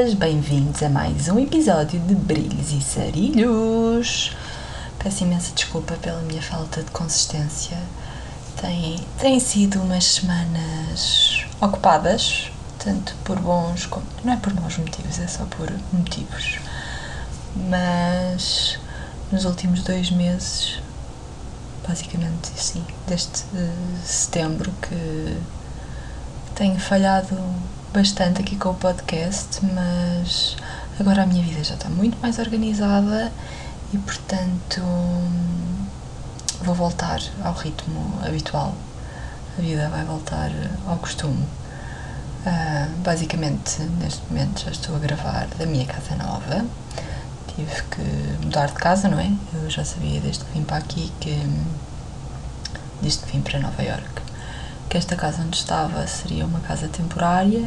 Bem-vindos a mais um episódio de Brilhos e Sarilhos. Peço imensa desculpa pela minha falta de consistência. Tem, tem sido umas semanas ocupadas, tanto por bons como. não é por bons motivos, é só por motivos. Mas nos últimos dois meses, basicamente sim, desde setembro que tenho falhado bastante aqui com o podcast, mas agora a minha vida já está muito mais organizada e, portanto, vou voltar ao ritmo habitual. A vida vai voltar ao costume. Uh, basicamente, neste momento já estou a gravar da minha casa nova. Tive que mudar de casa, não é? Eu já sabia desde que vim para aqui que. desde que vim para Nova York que esta casa onde estava seria uma casa temporária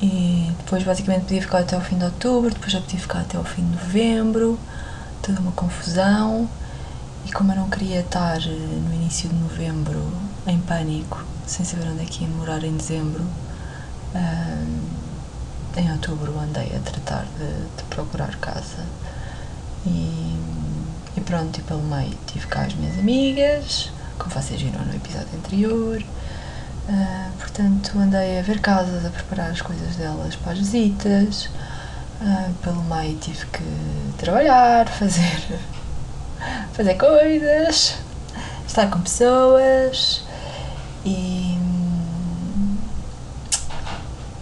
e depois basicamente podia ficar até o fim de outubro, depois já podia ficar até o fim de novembro, toda uma confusão. E como eu não queria estar eh, no início de novembro em pânico, sem saber onde é que ia morar em dezembro, uh, em outubro andei a tratar de, de procurar casa. E, e, pronto, e pelo meio tive cá as minhas amigas, como vocês viram no episódio anterior. Uh, portanto, andei a ver casas, a preparar as coisas delas para as visitas. Uh, pelo meio tive que trabalhar, fazer, fazer coisas, estar com pessoas e,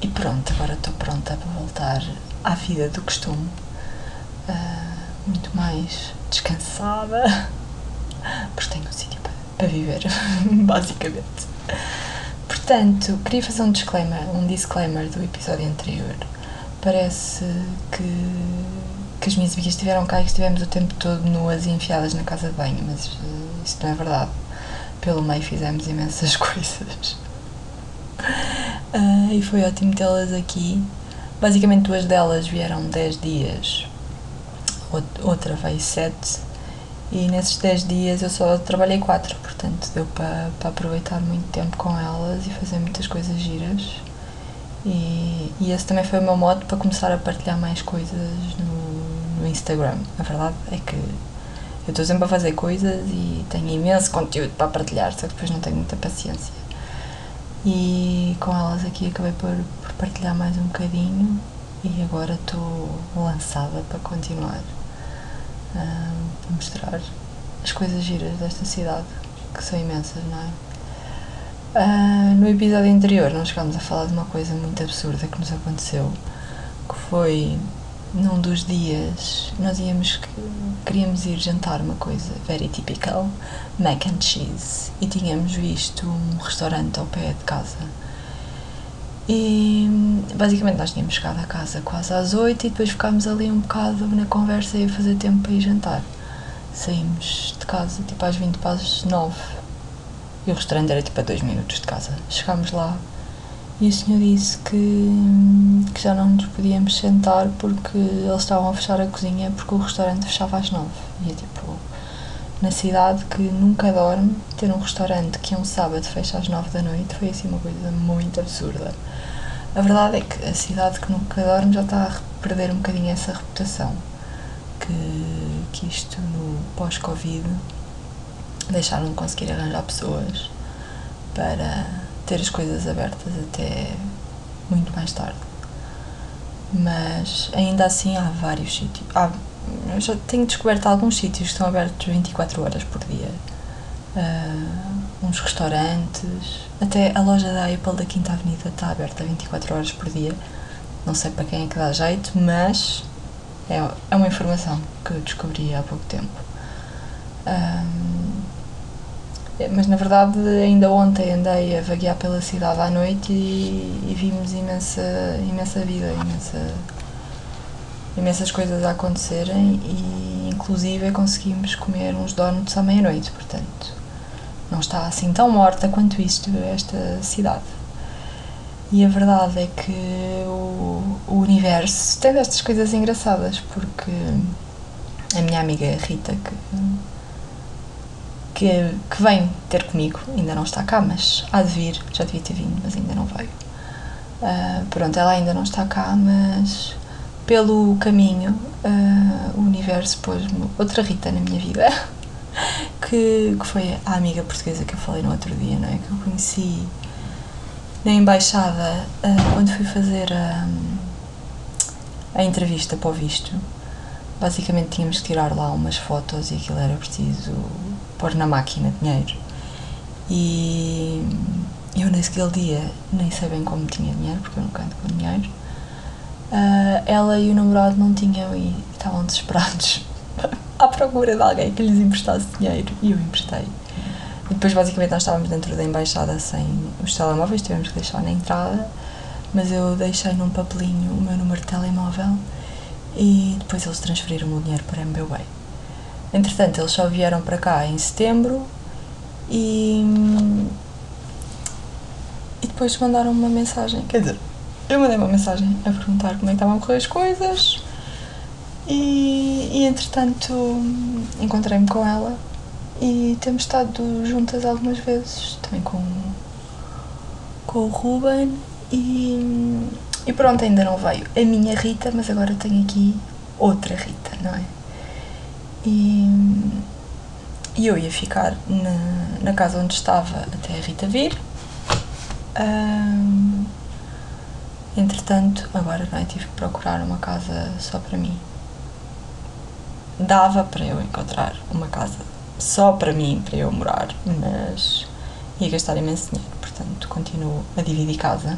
e pronto, agora estou pronta para voltar à vida do costume, uh, muito mais descansada, porque tenho um sítio viver, basicamente. Portanto, queria fazer um disclaimer, um disclaimer do episódio anterior. Parece que, que as minhas amigas estiveram cá e estivemos o tempo todo nuas e enfiadas na casa de banho, mas uh, isso não é verdade. Pelo meio fizemos imensas coisas. Uh, e foi ótimo tê-las aqui. Basicamente, duas delas vieram 10 dias, outra veio 7 e nesses 10 dias eu só trabalhei 4, portanto deu para, para aproveitar muito tempo com elas e fazer muitas coisas giras. E, e esse também foi o meu modo para começar a partilhar mais coisas no, no Instagram. A verdade é que eu estou sempre a fazer coisas e tenho imenso conteúdo para partilhar, só que depois não tenho muita paciência. E com elas aqui acabei por, por partilhar mais um bocadinho e agora estou lançada para continuar a mostrar as coisas giras desta cidade, que são imensas, não é? Uh, no episódio anterior nós chegámos a falar de uma coisa muito absurda que nos aconteceu, que foi num dos dias nós íamos queríamos ir jantar uma coisa very typical, mac and cheese, e tínhamos visto um restaurante ao pé de casa e basicamente nós tínhamos chegado a casa quase às 8 e depois ficámos ali um bocado na conversa e a fazer tempo para ir jantar. Saímos de casa tipo às 20 para as 9 e o restaurante era tipo a 2 minutos de casa. Chegámos lá e o senhor disse que, que já não nos podíamos sentar porque eles estavam a fechar a cozinha porque o restaurante fechava às 9. E é tipo, na cidade que nunca dorme, ter um restaurante que um sábado fecha às 9 da noite foi assim uma coisa muito absurda. A verdade é que a cidade que nunca dorme já está a perder um bocadinho essa reputação. Que, que isto no pós-Covid deixaram de conseguir arranjar pessoas para ter as coisas abertas até muito mais tarde. Mas ainda assim há vários sítios. Há, eu já tenho descoberto alguns sítios que estão abertos 24 horas por dia. Uh, uns restaurantes, até a loja da Apple da Quinta Avenida está aberta 24 horas por dia. Não sei para quem é que dá jeito, mas é, é uma informação que eu descobri há pouco tempo. Um, mas na verdade, ainda ontem andei a vaguear pela cidade à noite e, e vimos imensa, imensa vida, imensa, imensas coisas a acontecerem e inclusive conseguimos comer uns donuts à meia-noite, portanto não está assim tão morta quanto isto, esta cidade. E a verdade é que o, o universo tem destas coisas engraçadas, porque a minha amiga Rita, que, que, que vem ter comigo, ainda não está cá, mas há de vir, já devia ter vindo, mas ainda não veio. Uh, pronto, ela ainda não está cá, mas pelo caminho uh, o universo pôs-me outra Rita na minha vida, que, que foi a amiga portuguesa que eu falei no outro dia, não é? Que eu conheci na embaixada uh, quando fui fazer a, a entrevista para o visto. Basicamente tínhamos que tirar lá umas fotos e aquilo era preciso pôr na máquina dinheiro. E eu naquele dia nem sei bem como tinha dinheiro, porque eu não canto com dinheiro. Uh, ela e o namorado não tinham e estavam desesperados à procura de alguém que lhes emprestasse dinheiro e eu emprestei. E depois, basicamente, nós estávamos dentro da embaixada sem os telemóveis, tivemos que deixar na entrada, mas eu deixei num papelinho o meu número de telemóvel e depois eles transferiram o dinheiro para MBWay. Entretanto, eles só vieram para cá em setembro e, e depois mandaram uma mensagem. Quer dizer, eu mandei uma mensagem a perguntar como é que estavam a correr as coisas e, e entretanto encontrei-me com ela e temos estado juntas algumas vezes também com, com o Ruben e, e pronto, ainda não veio a minha Rita, mas agora tenho aqui outra Rita, não é? E, e eu ia ficar na, na casa onde estava até a Rita vir. Um, entretanto, agora não é? tive que procurar uma casa só para mim. Dava para eu encontrar uma casa só para mim, para eu morar, mas ia gastar imenso dinheiro, portanto continuo a dividir casa.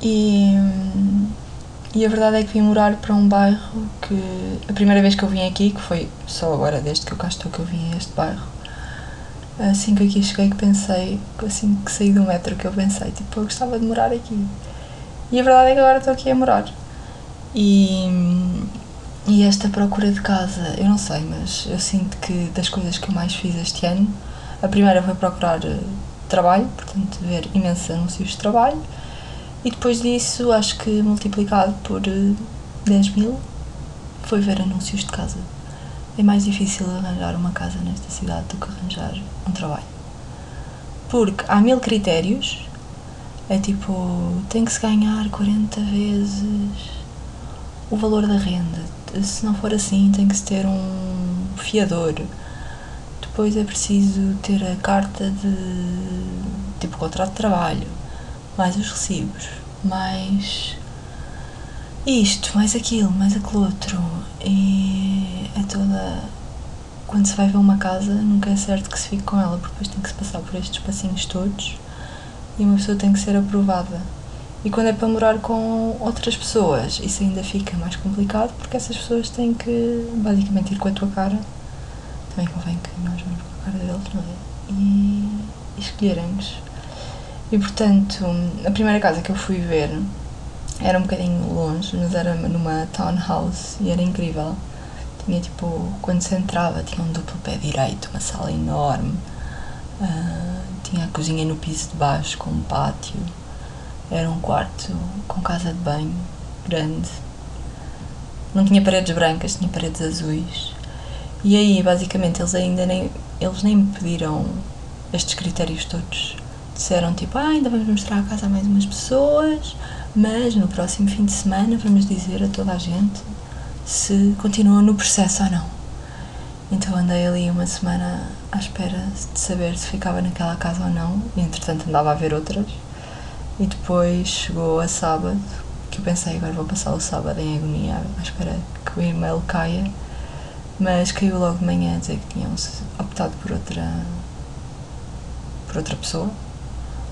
E, e a verdade é que vim morar para um bairro que a primeira vez que eu vim aqui, que foi só agora desde que eu cá estou que eu vim a este bairro, assim que aqui cheguei que pensei, assim que saí do metro que eu pensei, tipo, eu gostava de morar aqui. E a verdade é que agora estou aqui a morar. E, e esta procura de casa, eu não sei, mas eu sinto que das coisas que eu mais fiz este ano, a primeira foi procurar eh, trabalho, portanto, ver imensos anúncios de trabalho, e depois disso, acho que multiplicado por 10 eh, mil, foi ver anúncios de casa. É mais difícil arranjar uma casa nesta cidade do que arranjar um trabalho. Porque há mil critérios, é tipo, tem que se ganhar 40 vezes o valor da renda, se não for assim, tem que se ter um fiador. Depois é preciso ter a carta de tipo contrato de trabalho, mais os recibos, mais isto, mais aquilo, mais aquele outro. E é toda. Quando se vai ver uma casa, nunca é certo que se fique com ela, porque depois tem que se passar por estes passinhos todos e uma pessoa tem que ser aprovada. E quando é para morar com outras pessoas, isso ainda fica mais complicado porque essas pessoas têm que basicamente ir com a tua cara. Também convém que nós vamos com a cara deles, não é? E, escolherem-nos. E portanto, a primeira casa que eu fui ver era um bocadinho longe, mas era numa townhouse e era incrível. Tinha tipo, quando se entrava, tinha um duplo pé direito, uma sala enorme. Uh, tinha a cozinha no piso de baixo com um pátio era um quarto com casa de banho grande. Não tinha paredes brancas, tinha paredes azuis. E aí, basicamente, eles ainda nem, eles nem me pediram estes critérios todos. Disseram tipo, ah, ainda vamos mostrar a casa a mais umas pessoas, mas no próximo fim de semana vamos dizer a toda a gente se continua no processo ou não. Então andei ali uma semana à espera de saber se ficava naquela casa ou não, e entretanto andava a ver outras. E depois chegou a sábado, que eu pensei, agora vou passar o sábado em agonia, à espera que o e-mail caia, mas caiu logo de manhã a dizer que tinham optado por outra. por outra pessoa,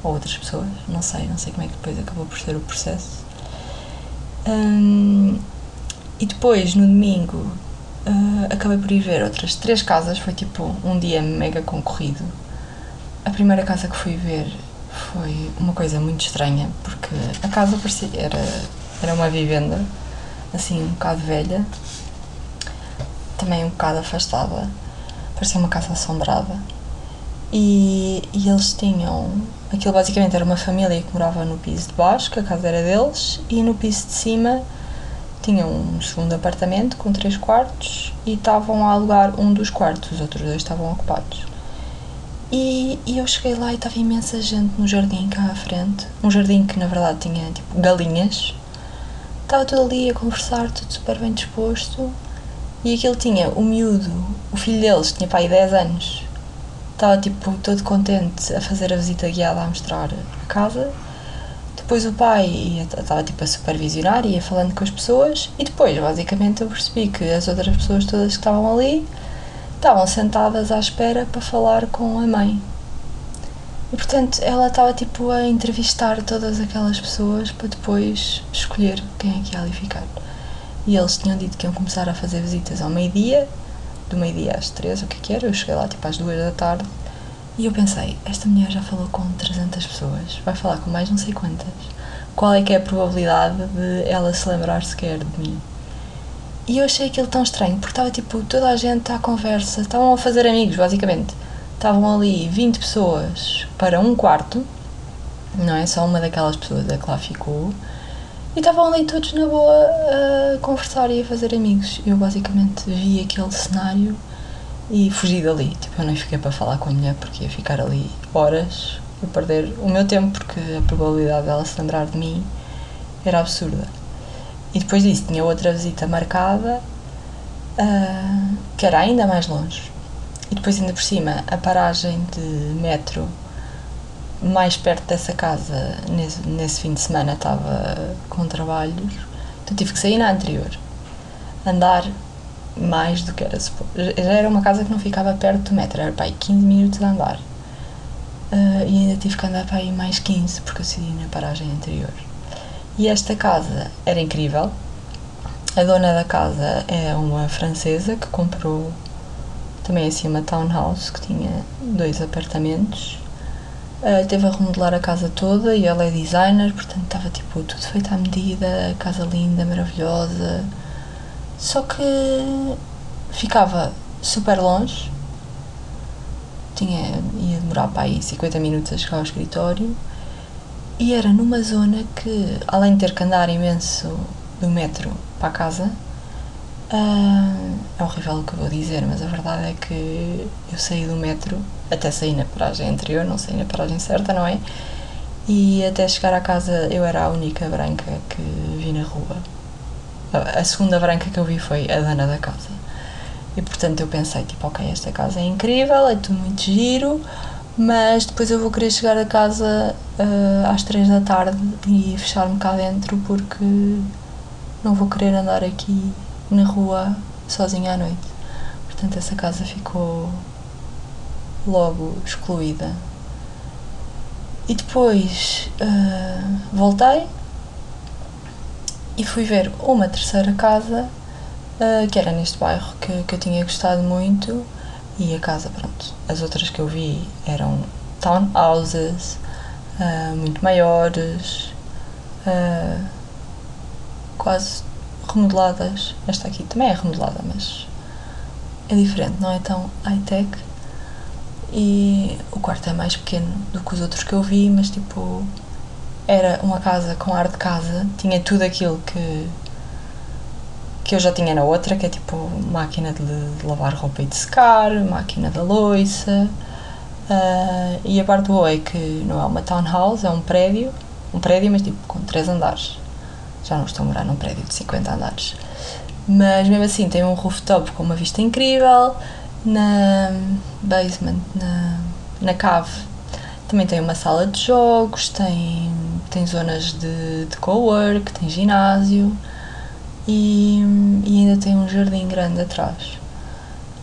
ou outras pessoas, não sei, não sei como é que depois acabou por ser o processo. Um, e depois, no domingo, uh, acabei por ir ver outras três casas, foi tipo um dia mega concorrido. A primeira casa que fui ver foi uma coisa muito estranha, porque a casa parecia, era, era uma vivenda, assim, um bocado velha, também um bocado afastada, parecia uma casa assombrada. E, e eles tinham. Aquilo basicamente era uma família que morava no piso de baixo, que a casa era deles, e no piso de cima tinham um segundo apartamento com três quartos e estavam a alugar um dos quartos, os outros dois estavam ocupados. E, e eu cheguei lá e estava imensa gente no jardim cá à frente. Um jardim que na verdade tinha tipo galinhas. Estava tudo ali a conversar, tudo super bem disposto. E aquilo tinha o miúdo, o filho deles, tinha pai 10 anos. Estava tipo todo contente a fazer a visita guiada a mostrar a casa. Depois o pai estava tipo a supervisionar, ia falando com as pessoas. E depois, basicamente, eu percebi que as outras pessoas todas que estavam ali estavam sentadas à espera para falar com a mãe. E portanto ela estava tipo a entrevistar todas aquelas pessoas para depois escolher quem é que ia ali ficar. E eles tinham dito que iam começar a fazer visitas ao meio-dia, do meio-dia às três, o que é que era. Eu cheguei lá tipo às duas da tarde e eu pensei: esta mulher já falou com 300 pessoas, vai falar com mais não sei quantas. Qual é que é a probabilidade de ela se lembrar sequer de mim? E eu achei aquilo tão estranho, porque estava tipo toda a gente à conversa, estavam a fazer amigos, basicamente. Estavam ali 20 pessoas para um quarto, não é? Só uma daquelas pessoas é que lá ficou. E estavam ali todos na boa a conversar e a fazer amigos. Eu basicamente vi aquele cenário e fugi dali. Tipo, eu nem fiquei para falar com a mulher porque ia ficar ali horas e perder o meu tempo porque a probabilidade dela se lembrar de mim era absurda. E depois disso tinha outra visita marcada, uh, que era ainda mais longe. E depois, ainda por cima, a paragem de metro mais perto dessa casa, nesse, nesse fim de semana, estava com trabalhos, então tive que sair na anterior. Andar mais do que era suposto. Já era uma casa que não ficava perto do metro, era para aí 15 minutos a andar. Uh, e ainda tive que andar para aí mais 15 porque eu saí na paragem anterior. E esta casa era incrível. A dona da casa é uma francesa que comprou também assim uma townhouse que tinha dois apartamentos. Uh, teve a remodelar a casa toda e ela é designer, portanto estava tipo tudo feito à medida, casa linda, maravilhosa. Só que ficava super longe. Tinha, ia demorar para aí 50 minutos a chegar ao escritório e era numa zona que, além de ter que andar imenso do metro para a casa, uh, é horrível o que eu vou dizer, mas a verdade é que eu saí do metro, até saí na paragem anterior, não saí na paragem certa, não é? E até chegar à casa eu era a única branca que vi na rua. A segunda branca que eu vi foi a dona da casa. E portanto eu pensei, tipo, ok, esta casa é incrível, é tudo muito giro, mas depois eu vou querer chegar a casa uh, às 3 da tarde e fechar-me cá dentro porque não vou querer andar aqui na rua sozinha à noite. Portanto, essa casa ficou logo excluída. E depois uh, voltei e fui ver uma terceira casa uh, que era neste bairro que, que eu tinha gostado muito e a casa, pronto. As outras que eu vi eram townhouses, uh, muito maiores, uh, quase remodeladas. Esta aqui também é remodelada, mas é diferente, não é tão high-tech. E o quarto é mais pequeno do que os outros que eu vi, mas tipo, era uma casa com ar de casa, tinha tudo aquilo que que eu já tinha na outra, que é tipo máquina de, lavar roupa e de secar, máquina da loiça. Uh, e a parte boa é que não é uma townhouse, é um prédio, um prédio, mas tipo com três andares. Já não estou a morar num prédio de 50 andares. Mas mesmo assim tem um rooftop com uma vista incrível. Na basement, na, na cave, também tem uma sala de jogos, tem, tem zonas de, de co-work, tem ginásio e, e ainda tem um jardim grande atrás.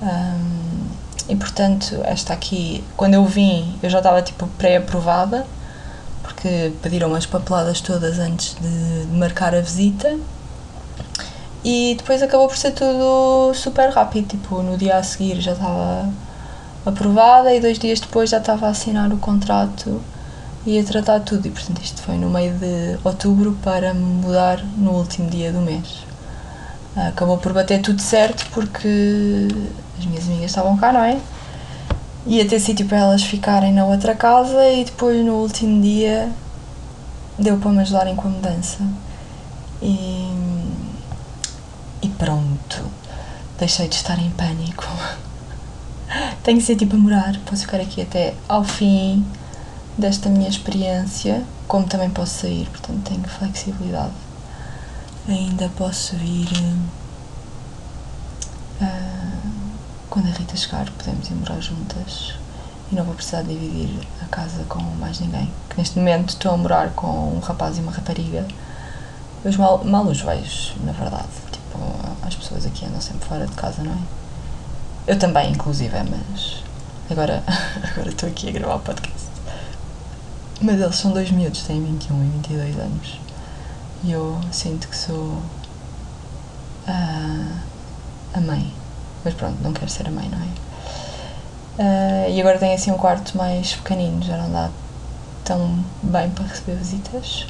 Um, e portanto, esta aqui, quando eu vim, eu já estava tipo pré-aprovada, porque pediram as papeladas todas antes de, de marcar a visita. E depois acabou por ser tudo super rápido, tipo, no dia a seguir já estava aprovada e dois dias depois já estava a assinar o contrato e a tratar tudo. E portanto, isto foi no meio de outubro para mudar no último dia do mês acabou por bater tudo certo porque as minhas amigas estavam cá, não é? Ia ter sítio para elas ficarem na outra casa e depois no último dia deu para me ajudarem com a mudança. E, e pronto, deixei de estar em pânico. tenho que ser tipo a morar, posso ficar aqui até ao fim desta minha experiência, como também posso sair, portanto tenho flexibilidade. Ainda posso vir. Uh, quando a Rita chegar, podemos ir morar juntas e não vou precisar dividir a casa com mais ninguém. Que neste momento estou a morar com um rapaz e uma rapariga. Eu mal, mal os vejo, na verdade. Tipo, as pessoas aqui andam sempre fora de casa, não é? Eu também, inclusive, mas agora, agora estou aqui a gravar o podcast. Mas eles são dois miúdos, têm 21 e 22 anos. E eu sinto que sou a, a mãe. Mas pronto, não quero ser a mãe, não é? Uh, e agora tenho assim um quarto mais pequenino, já não dá tão bem para receber visitas.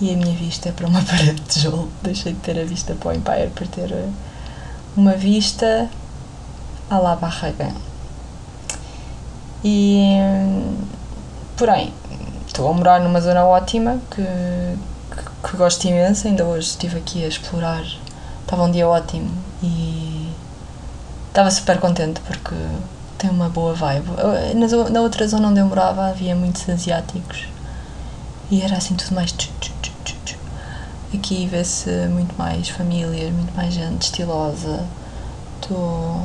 E a minha vista é para uma parede de tijolo. Deixei de ter a vista para o Empire para ter eh, uma vista à la Barragan. E. Porém, estou a morar numa zona ótima que, que, gosto imenso. Ainda hoje estive aqui a explorar. Estava um dia ótimo e estava super contente porque tem uma boa vibe. Na, outra zona onde eu morava havia muitos asiáticos e era assim tudo mais. Aqui vê-se muito mais famílias, muito mais gente estilosa. Estou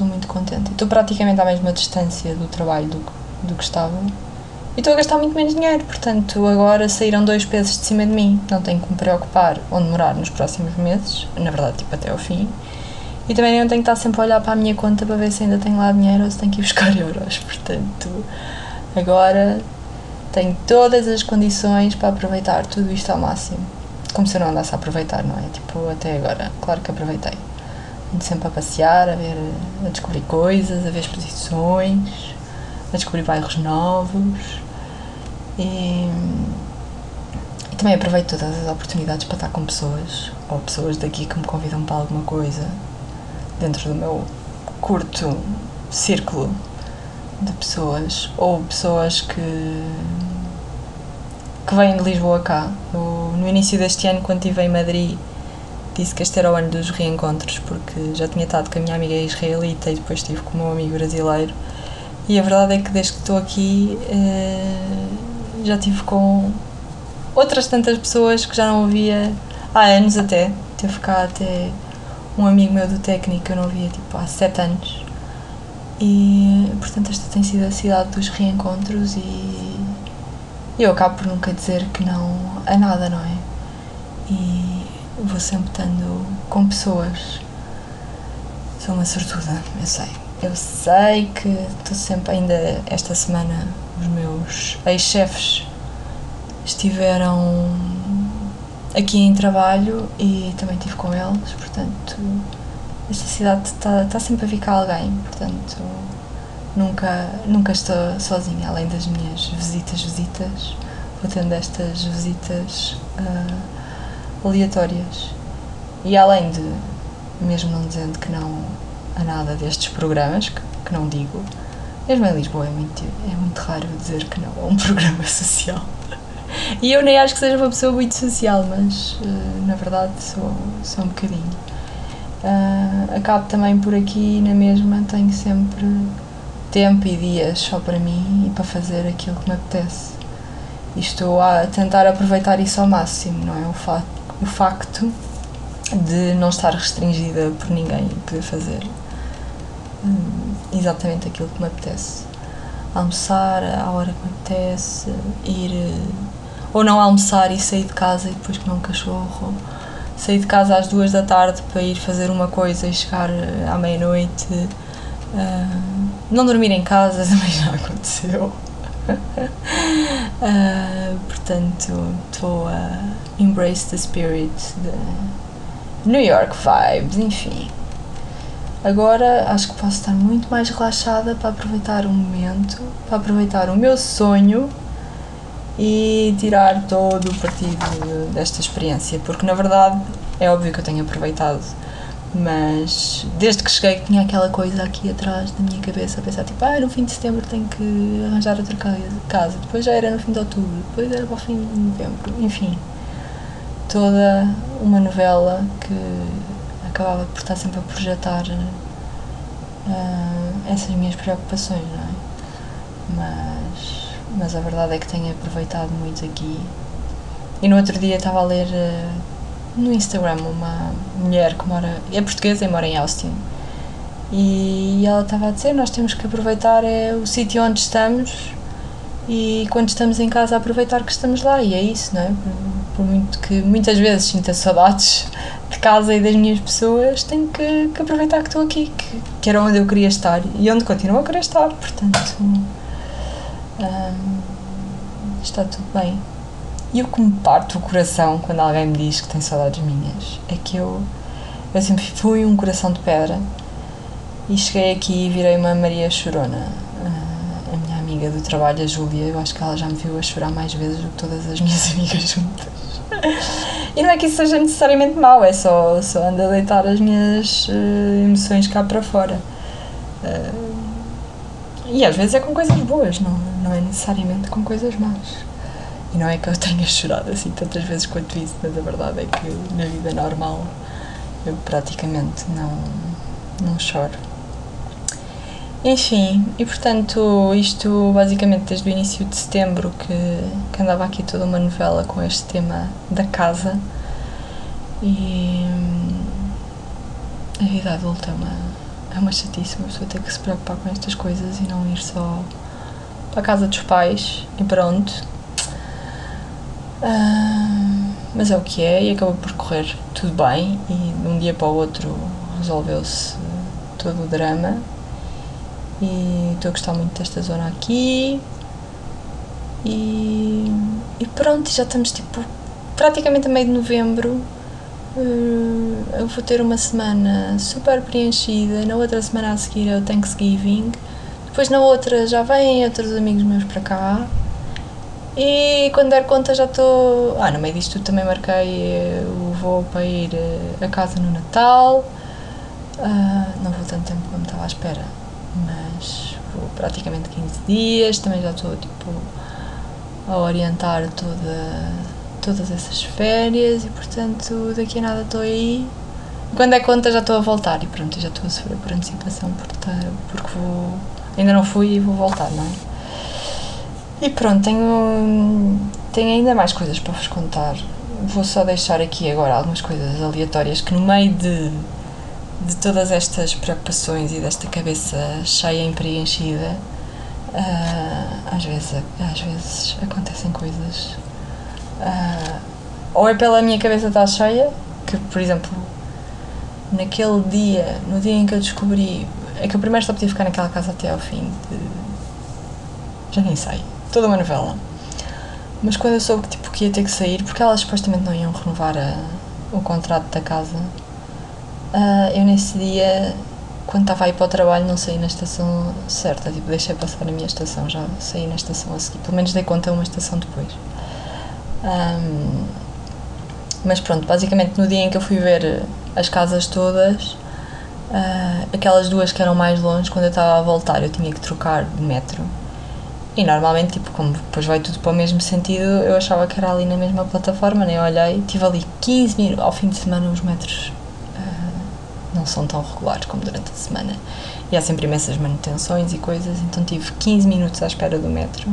muito contente. Estou praticamente à mesma distância do trabalho do, do que estava. E estou a gastar muito menos dinheiro, portanto, agora saíram dois pesos de cima de mim. Não tenho que me preocupar onde morar nos próximos meses, na verdade, tipo até ao fim. E também não tenho que estar sempre a olhar para a minha conta para ver se ainda tenho lá dinheiro ou se tenho que ir buscar euros. Portanto, agora tenho todas as condições para aproveitar tudo isto ao máximo. Como se eu não andasse a aproveitar, não é? Tipo, até agora, claro que aproveitei. Ando sempre a passear, a ver, a descobrir coisas, a ver exposições, a descobrir bairros novos. E, e também aproveito todas as oportunidades para estar com pessoas, ou pessoas daqui que me convidam para alguma coisa dentro do meu curto círculo de pessoas ou pessoas que que vêm de Lisboa cá. No início deste ano, quando estive em Madrid, disse que este era o ano dos reencontros, porque já tinha estado com a minha amiga israelita e depois estive com o meu amigo brasileiro. E a verdade é que desde que estou aqui eh, já estive com outras tantas pessoas que já não ouvia há anos até. Teve cá até um amigo meu do técnico que eu não via tipo, há sete anos. E portanto esta tem sido a cidade dos reencontros e eu acabo por nunca dizer que não a nada, não é? E vou sempre estando com pessoas. Sou uma sortuda, eu sei. Eu sei que estou sempre, ainda esta semana, meus ex-chefes estiveram aqui em trabalho e também estive com eles, portanto, esta cidade está, está sempre a cá alguém, portanto, nunca, nunca estou sozinha, além das minhas visitas, visitas, vou tendo estas visitas uh, aleatórias. E além de, mesmo não dizendo que não a nada destes programas, que, que não digo, mesmo em Lisboa é muito, é muito raro dizer que não a um programa social. E eu nem acho que seja uma pessoa muito social, mas uh, na verdade sou, sou um bocadinho. Uh, acabo também por aqui na mesma, tenho sempre tempo e dias só para mim e para fazer aquilo que me apetece. E estou a tentar aproveitar isso ao máximo, não é? O, fa o facto de não estar restringida por ninguém e poder fazer um, exatamente aquilo que me apetece. Almoçar à hora que me apetece, ir ou não almoçar e sair de casa e depois comer um cachorro, sair de casa às duas da tarde para ir fazer uma coisa e chegar eh, à meia-noite, uh, não dormir em casa também já aconteceu. uh, portanto, estou a embrace the spirit de New York vibes, enfim. Agora acho que posso estar muito mais relaxada para aproveitar o momento, para aproveitar o meu sonho e tirar todo o partido desta experiência, porque na verdade é óbvio que eu tenho aproveitado, mas desde que cheguei tinha aquela coisa aqui atrás da minha cabeça a pensar tipo, ah, no fim de setembro tenho que arranjar outra casa, depois já era no fim de outubro, depois era para o fim de novembro, enfim, toda uma novela que acabava por estar sempre a projetar uh, essas minhas preocupações, não é? Mas, mas a verdade é que tenho aproveitado muito aqui. E no outro dia estava a ler uh, no Instagram uma mulher que mora, é portuguesa e mora em Austin. E ela estava a dizer: Nós temos que aproveitar é, o sítio onde estamos e quando estamos em casa aproveitar que estamos lá e é isso, não é? Por, por muito que muitas vezes sinta saudades de casa e das minhas pessoas, tenho que, que aproveitar que estou aqui, que, que, era onde eu queria estar e onde continuo a querer estar, portanto hum, está tudo bem. E o que me parte o coração quando alguém me diz que tem saudades minhas é que eu, eu sempre fui um coração de pedra e cheguei aqui e virei uma Maria Chorona a minha amiga do trabalho, a Júlia, eu acho que ela já me viu a chorar mais vezes do que todas as minhas amigas juntas. E não é que isso seja necessariamente mau, é só, só ando a deitar as minhas uh, emoções cá para fora. Uh, e às vezes é com coisas boas, não, não é necessariamente com coisas más. E não é que eu tenha chorado assim tantas vezes quanto isso, mas a verdade é que na vida normal eu praticamente não, não choro. Enfim, e portanto, isto basicamente desde o início de setembro que, que andava aqui toda uma novela com este tema da casa e hum, a vida adulta é uma, é uma chatice, uma pessoa ter que se preocupar com estas coisas e não ir só para a casa dos pais e pronto. Uh, mas é o que é e acabou por correr tudo bem e de um dia para o outro resolveu-se todo o drama e estou a gostar muito desta zona aqui. E, e pronto, já estamos tipo praticamente a meio de novembro. Uh, eu vou ter uma semana super preenchida. Na outra semana a seguir é o Thanksgiving. Depois na outra já vêm outros amigos meus para cá. E quando der conta já estou. Ah, no meio disto também marquei o voo para ir eh, a casa no Natal. Uh, não vou tanto tempo como estava à espera mas vou praticamente 15 dias, também já estou tipo a orientar toda, todas essas férias e portanto daqui a nada estou aí. Quando é conta já estou a voltar e pronto, já estou a sofrer por antecipação porque vou, ainda não fui e vou voltar, não é? E pronto, tenho, tenho ainda mais coisas para vos contar. Vou só deixar aqui agora algumas coisas aleatórias que no meio de de todas estas preocupações e desta cabeça cheia e preenchida, uh, às, vezes, às vezes acontecem coisas. Uh, ou é pela minha cabeça estar cheia, que por exemplo, naquele dia, no dia em que eu descobri. É que eu primeiro só podia ficar naquela casa até ao fim de. Já nem sei. Toda uma novela. Mas quando eu soube que, tipo, que ia ter que sair, porque elas supostamente não iam renovar a, o contrato da casa Uh, eu nesse dia, quando estava a ir para o trabalho, não saí na estação certa, tipo, deixei passar a minha estação, já saí na estação a seguir, pelo menos dei conta uma estação depois. Um, mas pronto, basicamente no dia em que eu fui ver as casas todas, uh, aquelas duas que eram mais longe, quando eu estava a voltar, eu tinha que trocar de metro. E normalmente, tipo, como depois vai tudo para o mesmo sentido, eu achava que era ali na mesma plataforma, nem olhei. Tive ali 15 minutos, ao fim de semana os metros não são tão regulares como durante a semana. E há sempre imensas manutenções e coisas, então tive 15 minutos à espera do metro.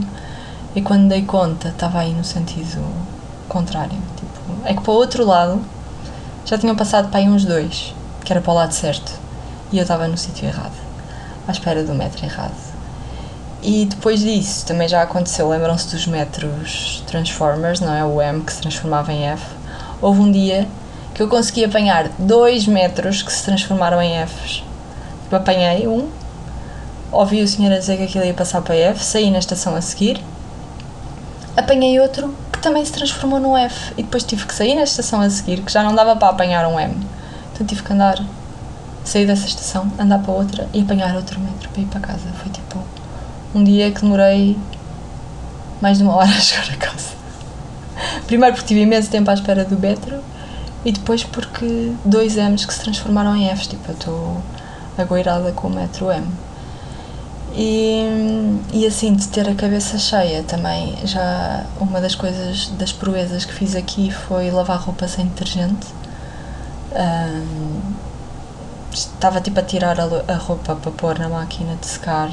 E quando dei conta, estava aí no sentido contrário. Tipo, é que para o outro lado já tinham passado para aí uns dois, que era para o lado certo. E eu estava no sítio errado, à espera do metro errado. E depois disso também já aconteceu, lembram-se dos metros Transformers, não é? O M que se transformava em F. Houve um dia que eu consegui apanhar dois metros que se transformaram em Fs. Eu apanhei um, ouvi o senhor a dizer que aquilo ia passar para F, saí na estação a seguir, apanhei outro que também se transformou num F e depois tive que sair na estação a seguir, que já não dava para apanhar um M. Então tive que andar, sair dessa estação, andar para outra e apanhar outro metro para ir para casa. Foi tipo um dia que demorei mais de uma hora a chegar a casa. Primeiro porque tive imenso tempo à espera do metro e depois porque dois M's que se transformaram em F's, tipo, eu estou agoirada com o metro M. E, e assim, de ter a cabeça cheia também, já uma das coisas, das proezas que fiz aqui foi lavar roupa sem detergente. Um, estava tipo a tirar a, a roupa para pôr na máquina de secar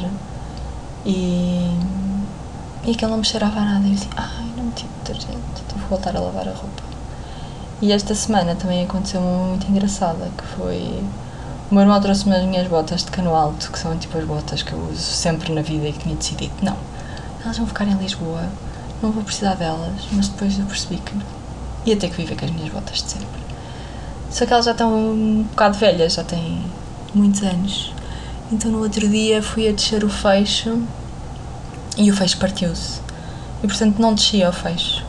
e, e aquilo não me cheirava a nada. E eu assim, ai, não meti detergente, tive que voltar a lavar a roupa. E esta semana também aconteceu uma muito engraçada, que foi... O meu irmão trouxe-me as minhas botas de cano alto, que são tipo as botas que eu uso sempre na vida e que tinha decidido, não, elas vão ficar em Lisboa, não vou precisar delas, mas depois eu percebi que ia ter que viver com as minhas botas de sempre. Só que elas já estão um bocado velhas, já têm muitos anos. Então no outro dia fui a descer o fecho e o fecho partiu-se. E portanto não desci ao fecho.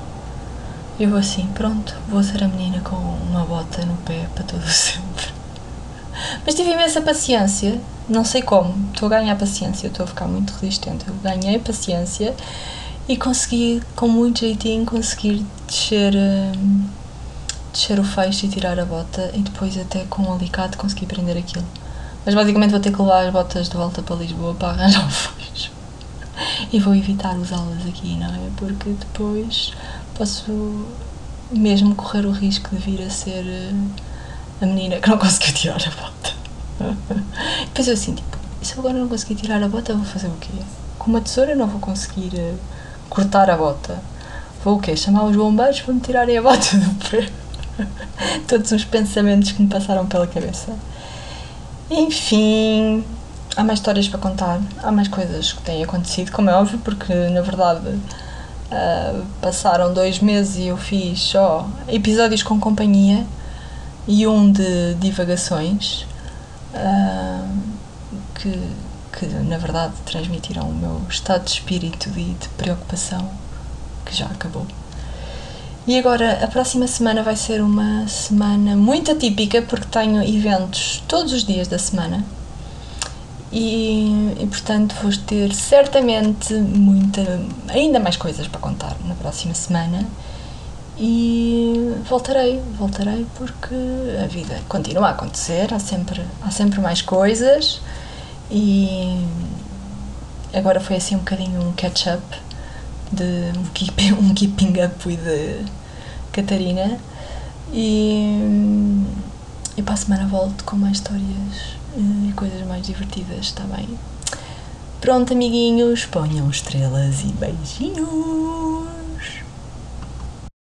Eu vou assim, pronto, vou ser a menina com uma bota no pé para todo sempre. Mas tive imensa paciência, não sei como, estou a ganhar paciência, estou a ficar muito resistente. Eu ganhei paciência e consegui, com muito jeitinho, conseguir descer. Hum, descer o fecho e tirar a bota e depois até com um alicate consegui prender aquilo. Mas basicamente vou ter que levar as botas de volta para Lisboa para arranjar o fecho. E vou evitar usá-las aqui, não é? Porque depois posso mesmo correr o risco de vir a ser eh, a menina que não conseguiu tirar a bota. Depois eu assim, tipo, se eu agora não conseguir tirar a bota, vou fazer o quê? Com uma tesoura não vou conseguir uh, cortar a bota. Vou o quê? Chamar os bombeiros para me tirarem a bota do pé. Todos os pensamentos que me passaram pela cabeça. Enfim, há mais histórias para contar, há mais coisas que têm acontecido, como é óbvio, porque na verdade uh, passaram dois meses e eu fiz só episódios com companhia e um de divagações uh, que, que na verdade transmitiram o meu estado de espírito e de preocupação que já acabou. E agora, a próxima semana vai ser uma semana muito atípica porque tenho eventos todos os dias da semana. E, e, portanto vou ter certamente muita, ainda mais coisas para contar na próxima semana. E voltarei, voltarei porque a vida continua a acontecer, há sempre, há sempre mais coisas. E agora foi assim um bocadinho um catch-up de um keeping, um keeping up with Catarina. E, e para a semana volto com mais histórias e coisas mais divertidas, está bem? Pronto, amiguinhos, ponham estrelas e beijinhos!